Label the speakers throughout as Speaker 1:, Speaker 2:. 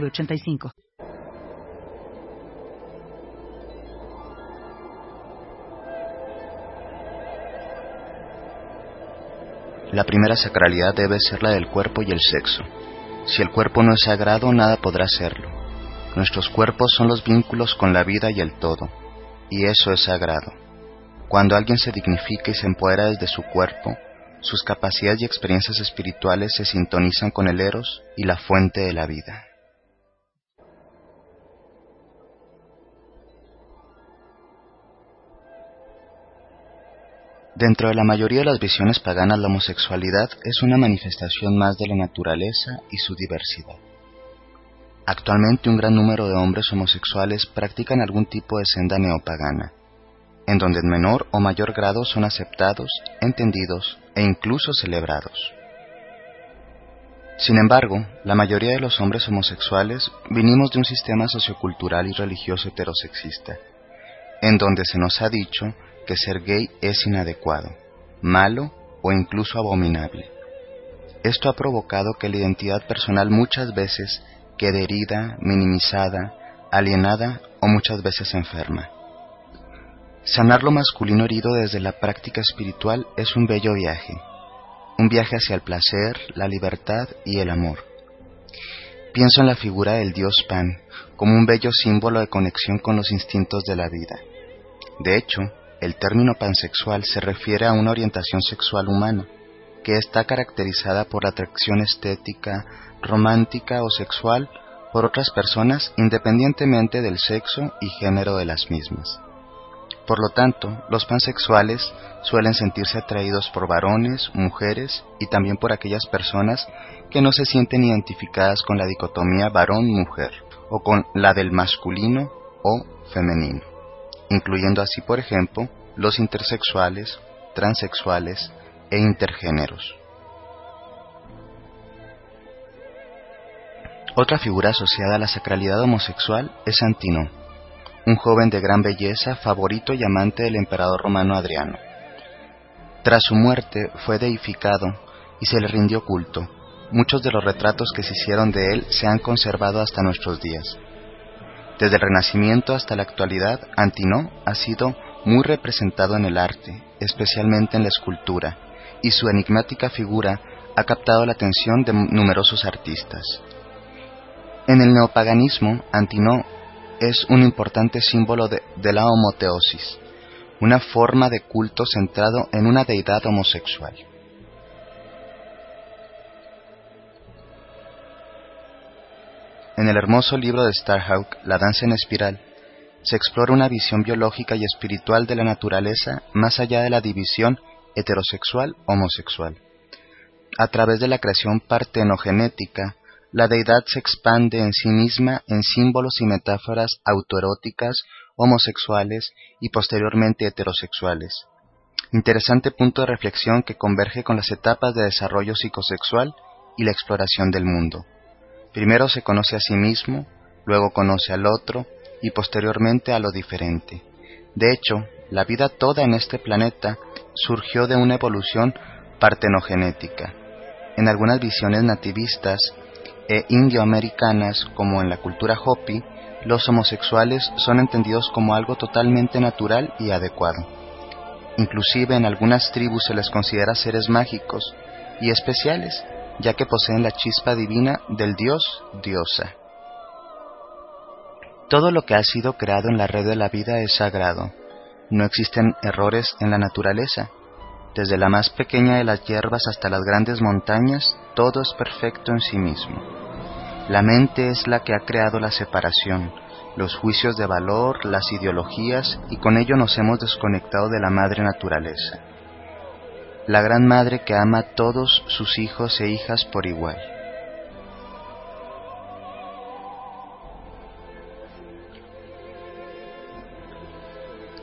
Speaker 1: 906985.
Speaker 2: La primera sacralidad debe ser la del cuerpo y el sexo. Si el cuerpo no es sagrado, nada podrá serlo. Nuestros cuerpos son los vínculos con la vida y el todo, y eso es sagrado. Cuando alguien se dignifica y se empodera desde su cuerpo, sus capacidades y experiencias espirituales se sintonizan con el eros y la fuente de la vida. Dentro de la mayoría de las visiones paganas, la homosexualidad es una manifestación más de la naturaleza y su diversidad. Actualmente un gran número de hombres homosexuales practican algún tipo de senda neopagana, en donde en menor o mayor grado son aceptados, entendidos e incluso celebrados. Sin embargo, la mayoría de los hombres homosexuales vinimos de un sistema sociocultural y religioso heterosexista, en donde se nos ha dicho que ser gay es inadecuado, malo o incluso abominable. Esto ha provocado que la identidad personal muchas veces quede herida, minimizada, alienada o muchas veces enferma. Sanar lo masculino herido desde la práctica espiritual es un bello viaje, un viaje hacia el placer, la libertad y el amor. Pienso en la figura del dios Pan como un bello símbolo de conexión con los instintos de la vida. De hecho, el término pansexual se refiere a una orientación sexual humana, que está caracterizada por atracción estética, romántica o sexual por otras personas independientemente del sexo y género de las mismas. Por lo tanto, los pansexuales suelen sentirse atraídos por varones, mujeres y también por aquellas personas que no se sienten identificadas con la dicotomía varón-mujer o con la del masculino o femenino, incluyendo así, por ejemplo, los intersexuales, transexuales e intergéneros. Otra figura asociada a la sacralidad homosexual es Antino, un joven de gran belleza, favorito y amante del emperador romano Adriano. Tras su muerte fue deificado y se le rindió culto. Muchos de los retratos que se hicieron de él se han conservado hasta nuestros días. Desde el Renacimiento hasta la actualidad, Antino ha sido muy representado en el arte, especialmente en la escultura, y su enigmática figura ha captado la atención de numerosos artistas. En el neopaganismo, Antino es un importante símbolo de, la homoteosis, una forma de culto centrado en una deidad homosexual. En el hermoso libro de Starhawk, La danza en espiral, se explora una visión biológica y espiritual de la naturaleza más allá de la división heterosexual-homosexual. A través de la creación partenogenética, la deidad se expande en sí misma en símbolos y metáforas autoeróticas, homosexuales y posteriormente heterosexuales. Interesante punto de reflexión que converge con las etapas de desarrollo psicosexual y la exploración del mundo. Primero se conoce a sí mismo, luego conoce al otro y posteriormente a lo diferente. De hecho, la vida toda en este planeta surgió de una evolución partenogenética. En algunas visiones nativistas, e indioamericanas como en la cultura Hopi, los homosexuales son entendidos como algo totalmente natural y adecuado. Inclusive en algunas tribus se les considera seres mágicos y especiales, ya que poseen la chispa divina del dios diosa. Todo lo que ha sido creado en la red de la vida es sagrado. No existen errores en la naturaleza. Desde la más pequeña de las hierbas hasta las grandes montañas, todo es perfecto en sí mismo. La mente es la que ha creado la separación, los juicios de valor, las ideologías, y con ello nos hemos desconectado de la madre naturaleza la gran madre que ama a todos sus hijos e hijas por igual.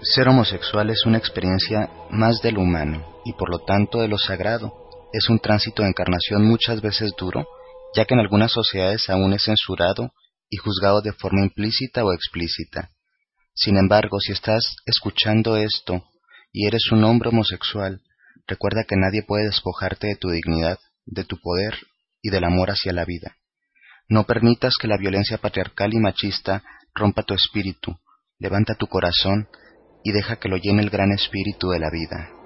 Speaker 2: Ser homosexual es una experiencia más del humano y por lo tanto de lo sagrado. Es un tránsito de encarnación muchas veces duro, ya que en algunas sociedades aún es censurado y juzgado de forma implícita o explícita. Sin embargo, si estás escuchando esto y eres un hombre homosexual, recuerda que nadie puede despojarte de tu dignidad, de tu poder y del amor hacia la vida. No permitas que la violencia patriarcal y machista rompa tu espíritu, levanta tu corazón y deja que lo llene el gran espíritu de la vida.